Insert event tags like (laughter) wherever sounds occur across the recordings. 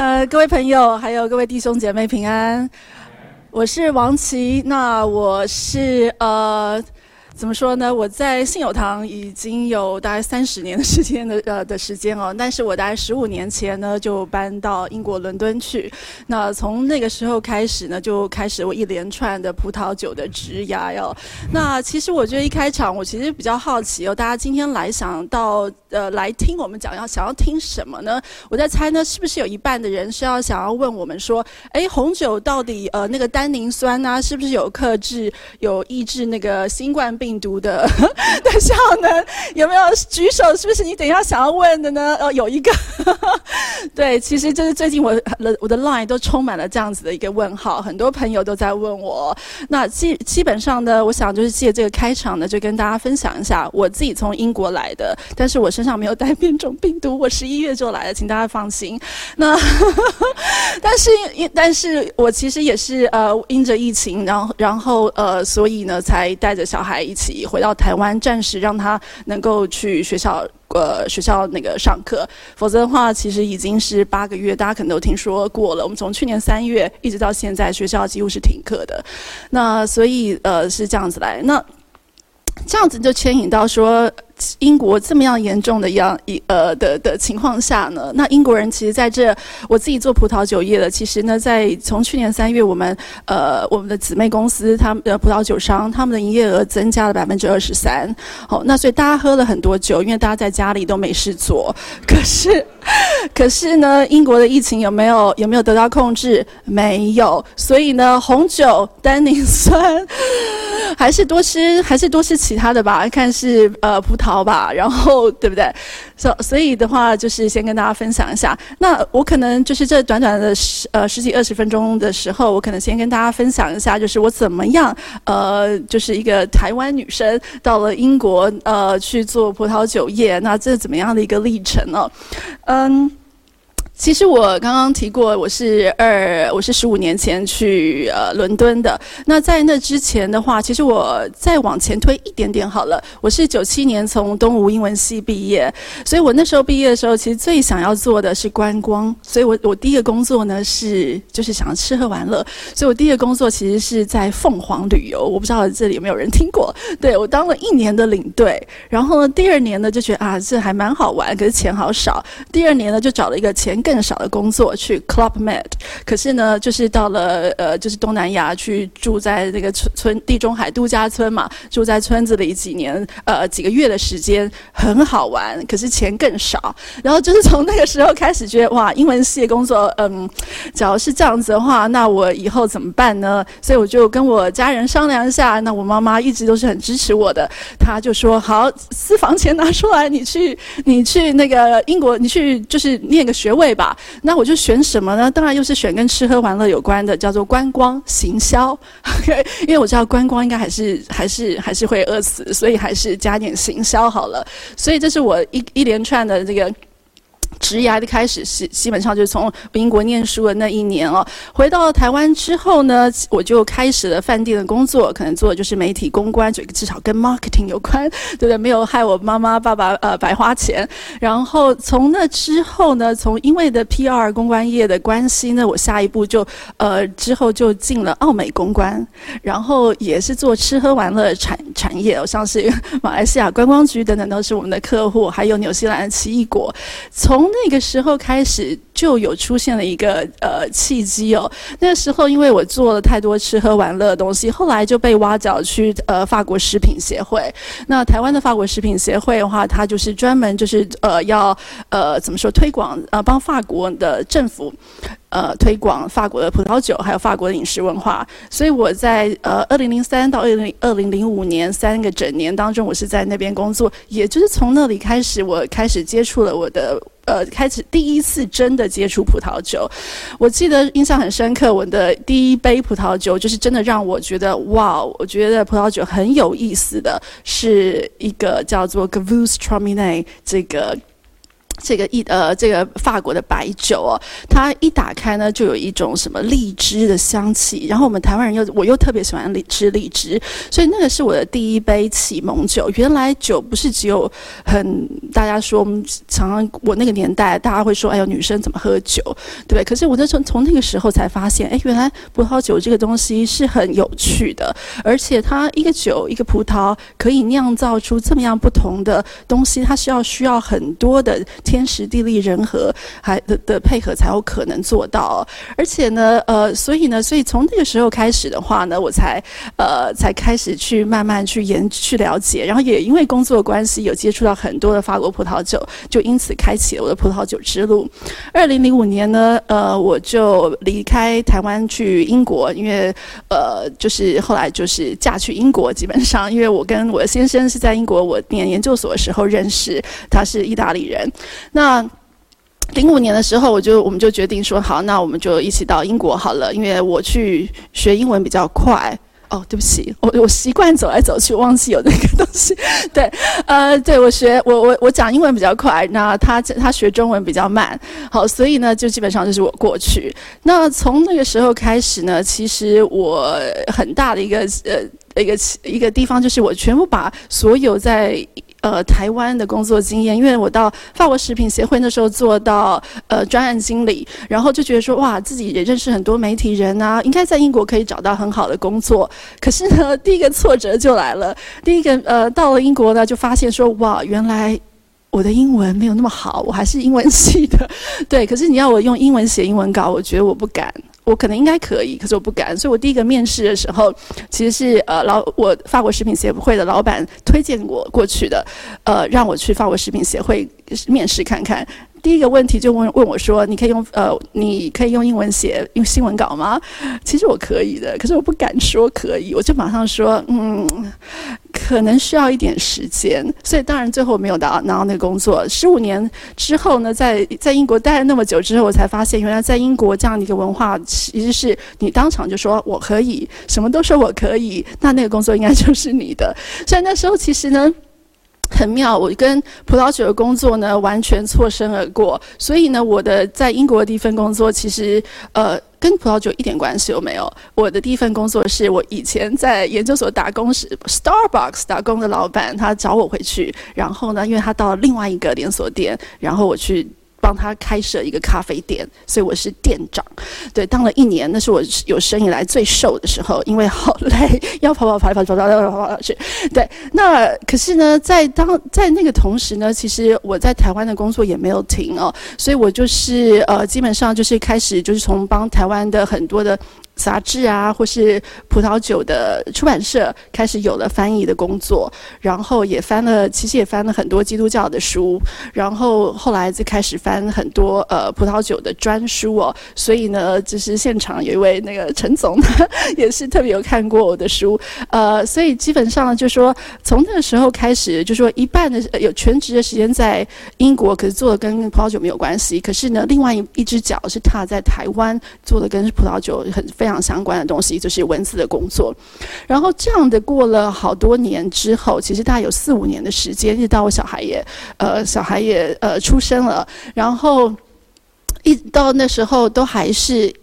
呃，各位朋友，还有各位弟兄姐妹平安，我是王琦，那我是呃。怎么说呢？我在信友堂已经有大概三十年的时间的呃的时间哦，但是我大概十五年前呢就搬到英国伦敦去。那从那个时候开始呢，就开始我一连串的葡萄酒的植牙哟。那其实我觉得一开场，我其实比较好奇哦，大家今天来想到呃来听我们讲要想要听什么呢？我在猜呢，是不是有一半的人是要想要问我们说，哎，红酒到底呃那个单宁酸啊，是不是有克制有抑制那个新冠病？病毒的的效能有没有举手？是不是你等一下想要问的呢？呃，有一个，(laughs) 对，其实就是最近我的我的 line 都充满了这样子的一个问号，很多朋友都在问我。那基基本上呢，我想就是借这个开场呢，就跟大家分享一下我自己从英国来的，但是我身上没有带变种病毒，我十一月就来了，请大家放心。那 (laughs) 但是因但是我其实也是呃因着疫情，然后然后呃所以呢才带着小孩一起。回到台湾，暂时让他能够去学校，呃，学校那个上课。否则的话，其实已经是八个月，大家可能都听说过了。我们从去年三月一直到现在，学校几乎是停课的。那所以，呃，是这样子来。那这样子就牵引到说。英国这么样严重的样一呃的的情况下呢，那英国人其实在这，我自己做葡萄酒业的，其实呢，在从去年三月，我们呃我们的姊妹公司，他们的葡萄酒商，他们的营业额增加了百分之二十三。好，那所以大家喝了很多酒，因为大家在家里都没事做。可是，(laughs) 可是呢，英国的疫情有没有有没有得到控制？没有。所以呢，红酒单宁酸 (laughs) 还是多吃，还是多吃其他的吧。看是呃葡萄。吧，然后对不对？所、所以的话，就是先跟大家分享一下。那我可能就是这短短的十呃十几二十分钟的时候，我可能先跟大家分享一下，就是我怎么样呃，就是一个台湾女生到了英国呃去做葡萄酒业，那这怎么样的一个历程呢？呃嗯。其实我刚刚提过，我是二，我是十五年前去呃伦敦的。那在那之前的话，其实我再往前推一点点好了。我是九七年从东吴英文系毕业，所以我那时候毕业的时候，其实最想要做的是观光。所以我我第一个工作呢是就是想吃喝玩乐。所以我第一个工作其实是在凤凰旅游，我不知道这里有没有人听过。对，我当了一年的领队，然后呢第二年呢就觉得啊这还蛮好玩，可是钱好少。第二年呢就找了一个钱更更少的工作去 Club Med，可是呢，就是到了呃，就是东南亚去住在那个村村地中海度假村嘛，住在村子里几年呃几个月的时间，很好玩，可是钱更少。然后就是从那个时候开始觉得哇，英文系的工作，嗯，只要是这样子的话，那我以后怎么办呢？所以我就跟我家人商量一下。那我妈妈一直都是很支持我的，她就说好，私房钱拿出来，你去你去那个英国，你去就是念个学位。那我就选什么呢？当然又是选跟吃喝玩乐有关的，叫做观光行销。OK，因为我知道观光应该还是还是还是会饿死，所以还是加点行销好了。所以这是我一一连串的这个。职涯的开始是基本上就是从英国念书的那一年哦，回到台湾之后呢，我就开始了饭店的工作，可能做的就是媒体公关，就至少跟 marketing 有关，对不对？没有害我妈妈爸爸呃白花钱。然后从那之后呢，从因为的 PR 公关业的关系呢，我下一步就呃之后就进了奥美公关，然后也是做吃喝玩乐产产业，像是马来西亚观光局等等都是我们的客户，还有纽西兰奇异果，从那个时候开始就有出现了一个呃契机哦。那时候因为我做了太多吃喝玩乐的东西，后来就被挖角去呃法国食品协会。那台湾的法国食品协会的话，它就是专门就是呃要呃怎么说推广呃帮法国的政府。呃，推广法国的葡萄酒，还有法国的饮食文化。所以我在呃二零零三到二零二零零五年三个整年当中，我是在那边工作。也就是从那里开始，我开始接触了我的呃，开始第一次真的接触葡萄酒。我记得印象很深刻，我的第一杯葡萄酒就是真的让我觉得哇，我觉得葡萄酒很有意思的，是一个叫做 Gavus Tramine 这个。这个一呃，这个法国的白酒哦，它一打开呢，就有一种什么荔枝的香气。然后我们台湾人又我又特别喜欢荔吃荔枝，所以那个是我的第一杯启蒙酒。原来酒不是只有很大家说，我们常常我那个年代大家会说，哎呦，女生怎么喝酒，对不对？可是我就从从那个时候才发现，哎，原来葡萄酒这个东西是很有趣的，而且它一个酒一个葡萄可以酿造出这么样不同的东西，它是要需要很多的。天时地利人和还的的配合才有可能做到，而且呢，呃，所以呢，所以从那个时候开始的话呢，我才呃才开始去慢慢去研去了解，然后也因为工作关系有接触到很多的法国葡萄酒，就因此开启了我的葡萄酒之路。二零零五年呢，呃，我就离开台湾去英国，因为呃，就是后来就是嫁去英国，基本上因为我跟我先生是在英国我念研究所的时候认识，他是意大利人。那零五年的时候，我就我们就决定说好，那我们就一起到英国好了，因为我去学英文比较快。哦，对不起，我我习惯走来走去，忘记有那个东西。对，呃，对我学我我我讲英文比较快，那他他学中文比较慢。好，所以呢，就基本上就是我过去。那从那个时候开始呢，其实我很大的一个呃一个一个地方，就是我全部把所有在。呃，台湾的工作经验，因为我到法国食品协会那时候做到呃专案经理，然后就觉得说哇，自己也认识很多媒体人啊，应该在英国可以找到很好的工作。可是呢，第一个挫折就来了。第一个呃，到了英国呢，就发现说哇，原来我的英文没有那么好，我还是英文系的，对。可是你要我用英文写英文稿，我觉得我不敢。我可能应该可以，可是我不敢。所以我第一个面试的时候，其实是呃老我法国食品协会的老板推荐我过去的，呃让我去法国食品协会面试看看。第一个问题就问问我说：“你可以用呃，你可以用英文写用新闻稿吗？”其实我可以的，可是我不敢说可以，我就马上说：“嗯，可能需要一点时间。”所以当然最后没有拿到拿到那个工作。十五年之后呢，在在英国待了那么久之后，我才发现原来在英国这样的一个文化，其实是你当场就说我可以，什么都说我可以，那那个工作应该就是你的。所以那时候其实呢。很妙，我跟葡萄酒的工作呢完全错身而过，所以呢，我的在英国的第一份工作其实呃跟葡萄酒一点关系都没有。我的第一份工作是我以前在研究所打工时，Starbucks 打工的老板他找我回去，然后呢，因为他到另外一个连锁店，然后我去。帮他开设一个咖啡店，所以我是店长。对，当了一年，那是我有生以来最瘦的时候，因为好累，要跑跑跑跑跑跑跑跑跑去。对，那可是呢，在当在那个同时呢，其实我在台湾的工作也没有停哦，所以我就是呃，基本上就是开始就是从帮台湾的很多的。杂志啊，或是葡萄酒的出版社开始有了翻译的工作，然后也翻了，其实也翻了很多基督教的书，然后后来就开始翻很多呃葡萄酒的专书哦。所以呢，就是现场有一位那个陈总，(laughs) 也是特别有看过我的书，呃，所以基本上就说从那个时候开始，就说一半的有全职的时间在英国，可是做的跟葡萄酒没有关系，可是呢，另外一一只脚是踏在台湾，做的跟葡萄酒很非常。相关的东西就是文字的工作，然后这样的过了好多年之后，其实大概有四五年的时间，一直到我小孩也呃小孩也呃出生了，然后一直到那时候都还是。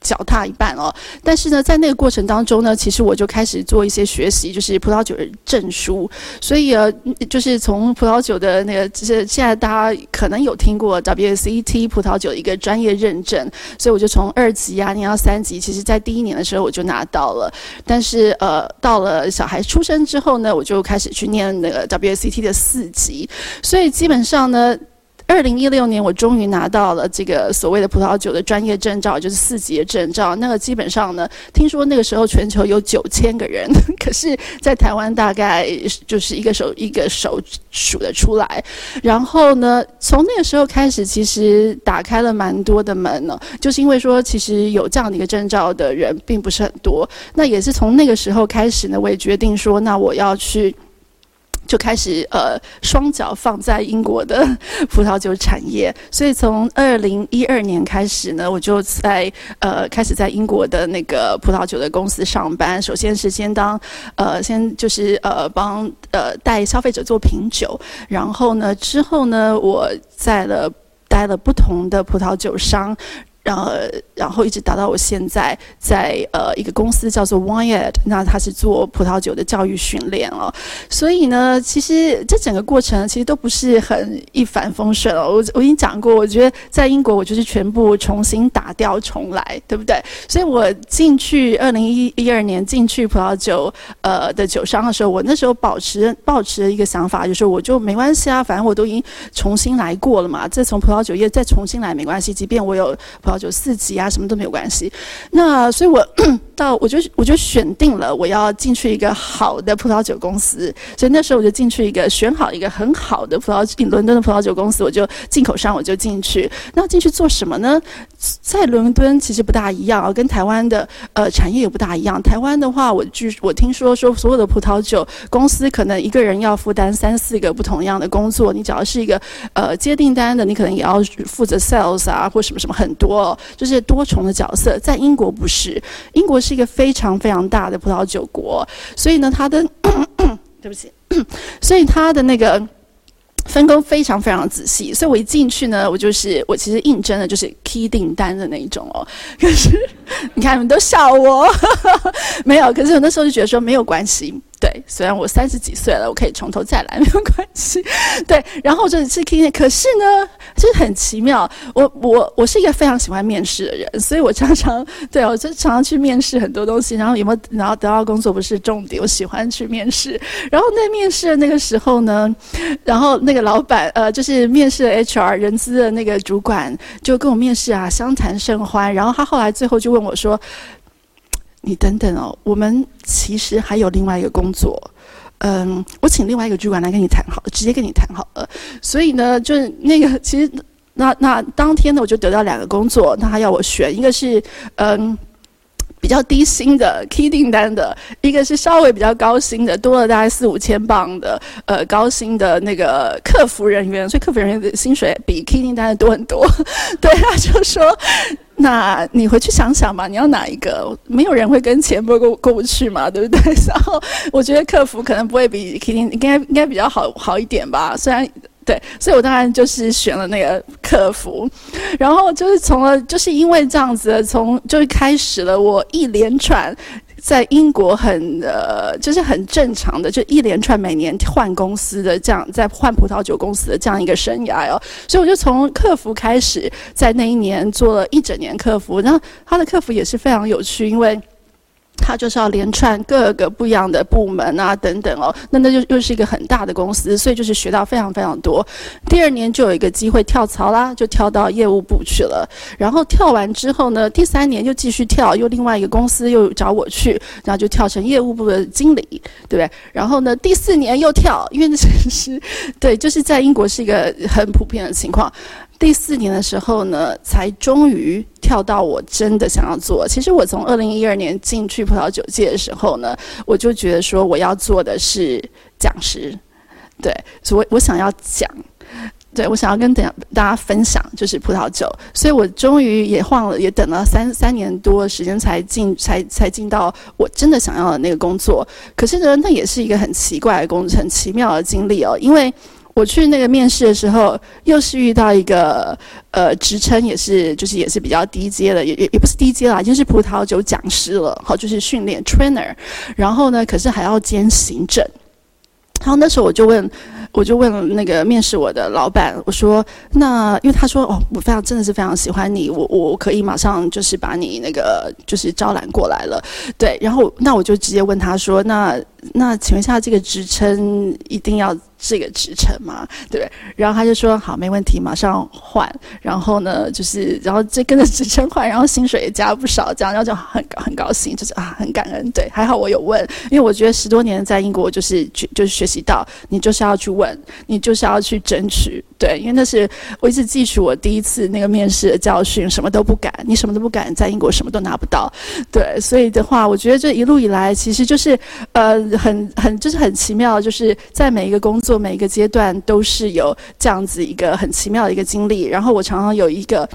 脚踏一半哦，但是呢，在那个过程当中呢，其实我就开始做一些学习，就是葡萄酒的证书。所以呃，就是从葡萄酒的那个，就是现在大家可能有听过 WSET 葡萄酒的一个专业认证，所以我就从二级啊，念到三级，其实在第一年的时候我就拿到了。但是呃，到了小孩出生之后呢，我就开始去念那个 WSET 的四级，所以基本上呢。二零一六年，我终于拿到了这个所谓的葡萄酒的专业证照，就是四级的证照。那个基本上呢，听说那个时候全球有九千个人，(laughs) 可是，在台湾大概就是一个手一个手数得出来。然后呢，从那个时候开始，其实打开了蛮多的门呢，就是因为说，其实有这样的一个证照的人并不是很多。那也是从那个时候开始呢，我也决定说，那我要去。就开始呃双脚放在英国的葡萄酒产业，所以从二零一二年开始呢，我就在呃开始在英国的那个葡萄酒的公司上班。首先是先当呃先就是呃帮呃带消费者做品酒，然后呢之后呢我在了待了不同的葡萄酒商。然后，然后一直达到我现在在呃一个公司叫做 Wine Ed，那他是做葡萄酒的教育训练哦。所以呢，其实这整个过程其实都不是很一帆风顺哦。我我已经讲过，我觉得在英国我就是全部重新打掉重来，对不对？所以我进去二零一一二年进去葡萄酒呃的酒商的时候，我那时候保持保持一个想法，就是我就没关系啊，反正我都已经重新来过了嘛。这从葡萄酒业再重新来没关系，即便我有。就四级啊，什么都没有关系。那所以我，(clears throat) 到我就我就选定了我要进去一个好的葡萄酒公司。所以那时候我就进去一个选好一个很好的葡萄酒伦敦的葡萄酒公司，我就进口商我就进去。那进去做什么呢？在伦敦其实不大一样啊，跟台湾的呃产业也不大一样。台湾的话，我据我听说说所有的葡萄酒公司可能一个人要负担三四个不同样的工作。你只要是一个呃接订单的，你可能也要负责 sales 啊，或什么什么很多。就是多重的角色，在英国不是，英国是一个非常非常大的葡萄酒国，所以呢，它的 (coughs) 对不起，(coughs) 所以它的那个分工非常非常仔细，所以我一进去呢，我就是我其实应征的就是 key 订单的那一种哦，(laughs) 可是你看你们都笑我，(laughs) 没有，可是我那时候就觉得说没有关系。对，虽然我三十几岁了，我可以从头再来，(laughs) 没有关系。对，然后就是 key，可是呢，就是很奇妙。我我我是一个非常喜欢面试的人，所以我常常对我就常常去面试很多东西。然后有没有然后得到工作不是重点，我喜欢去面试。然后那面试的那个时候呢，然后那个老板呃，就是面试的 HR 人资的那个主管就跟我面试啊，相谈甚欢。然后他后来最后就问我说。你等等哦，我们其实还有另外一个工作，嗯，我请另外一个主管来跟你谈好了，直接跟你谈好了。所以呢，就是那个，其实那那当天呢，我就得到两个工作，那他要我选，一个是嗯比较低薪的 key 订单的，一个是稍微比较高薪的，多了大概四五千镑的呃高薪的那个客服人员，所以客服人员的薪水比 key 订单的多很多。(laughs) 对，他就说。那你回去想想吧，你要哪一个？没有人会跟钱过过过不去嘛，对不对？(laughs) 然后我觉得客服可能不会比 k i t 应该应该比较好好一点吧。虽然对，所以我当然就是选了那个客服。然后就是从了，就是因为这样子，从就开始了我一连串。在英国很呃，就是很正常的，就一连串每年换公司的这样，在换葡萄酒公司的这样一个生涯哦，所以我就从客服开始，在那一年做了一整年客服，然后他的客服也是非常有趣，因为。他就是要连串各个不一样的部门啊，等等哦，那那就又是一个很大的公司，所以就是学到非常非常多。第二年就有一个机会跳槽啦，就跳到业务部去了。然后跳完之后呢，第三年又继续跳，又另外一个公司又找我去，然后就跳成业务部的经理，对不对？然后呢，第四年又跳，因为那是 (laughs) 对，就是在英国是一个很普遍的情况。第四年的时候呢，才终于跳到我真的想要做。其实我从二零一二年进去葡萄酒界的时候呢，我就觉得说我要做的是讲师，对，所以我想要讲，对，我想要跟大家分享就是葡萄酒。所以我终于也晃了，也等了三三年多时间才进，才才进到我真的想要的那个工作。可是呢，那也是一个很奇怪的工程，很奇妙的经历哦，因为。我去那个面试的时候，又是遇到一个呃职称也是就是也是比较低阶的，也也也不是低阶啦，就是葡萄酒讲师了，好，就是训练 trainer，然后呢，可是还要兼行政。然后那时候我就问，我就问那个面试我的老板，我说，那因为他说哦，我非常真的是非常喜欢你，我我可以马上就是把你那个就是招揽过来了，对，然后那我就直接问他说，那那请问一下这个职称一定要？这个职称吗，对对？然后他就说好，没问题，马上换。然后呢，就是然后这跟着职称换，然后薪水也加了不少，这样然后就很很高兴，就是啊，很感恩。对，还好我有问，因为我觉得十多年在英国就是就是学习到，你就是要去问，你就是要去争取。对，因为那是我一直记住我第一次那个面试的教训，什么都不敢，你什么都不敢，在英国什么都拿不到。对，所以的话，我觉得这一路以来，其实就是呃，很很就是很奇妙，就是在每一个工作每一个阶段都是有这样子一个很奇妙的一个经历。然后我常常有一个。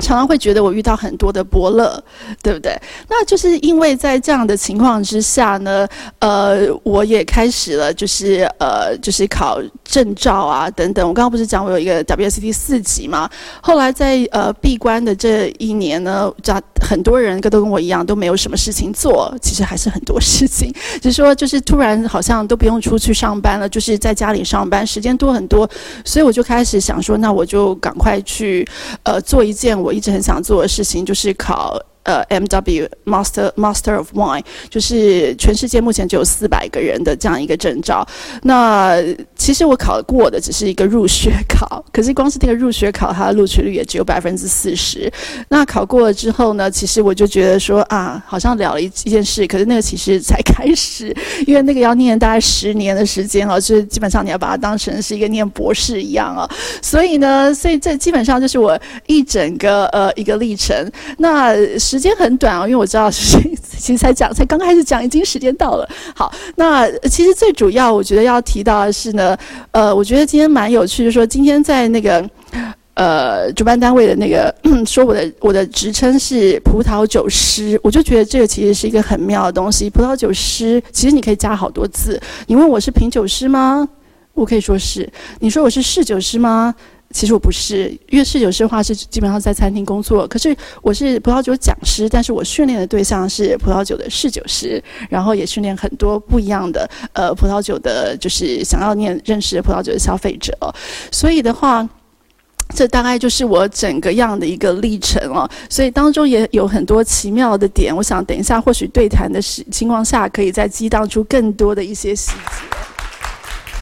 常常会觉得我遇到很多的伯乐，对不对？那就是因为在这样的情况之下呢，呃，我也开始了，就是呃，就是考证照啊等等。我刚刚不是讲我有一个 WSET 四级嘛？后来在呃闭关的这一年呢，很多人跟都跟我一样都没有什么事情做，其实还是很多事情，(laughs) 就是说就是突然好像都不用出去上班了，就是在家里上班，时间多很多，所以我就开始想说，那我就赶快去呃做一件我。我一直很想做的事情就是考。呃，M.W. Master Master of Wine，就是全世界目前只有四百个人的这样一个证照。那其实我考过的只是一个入学考，可是光是这个入学考，它的录取率也只有百分之四十。那考过了之后呢，其实我就觉得说啊，好像了了一一件事，可是那个其实才开始，因为那个要念大概十年的时间哦，就是基本上你要把它当成是一个念博士一样哦。所以呢，所以这基本上就是我一整个呃一个历程。那时间很短哦，因为我知道是其实才讲，才刚开始讲，已经时间到了。好，那其实最主要，我觉得要提到的是呢，呃，我觉得今天蛮有趣的，说今天在那个呃主办单位的那个说我的我的职称是葡萄酒师，我就觉得这个其实是一个很妙的东西。葡萄酒师其实你可以加好多字，你问我是品酒师吗？我可以说是。你说我是侍酒师吗？其实我不是，因为侍酒师的话是基本上在餐厅工作。可是我是葡萄酒讲师，但是我训练的对象是葡萄酒的侍酒师，然后也训练很多不一样的呃葡萄酒的，就是想要念认识葡萄酒的消费者。所以的话，这大概就是我整个样的一个历程哦。所以当中也有很多奇妙的点，我想等一下或许对谈的时情况下，可以再激荡出更多的一些细节。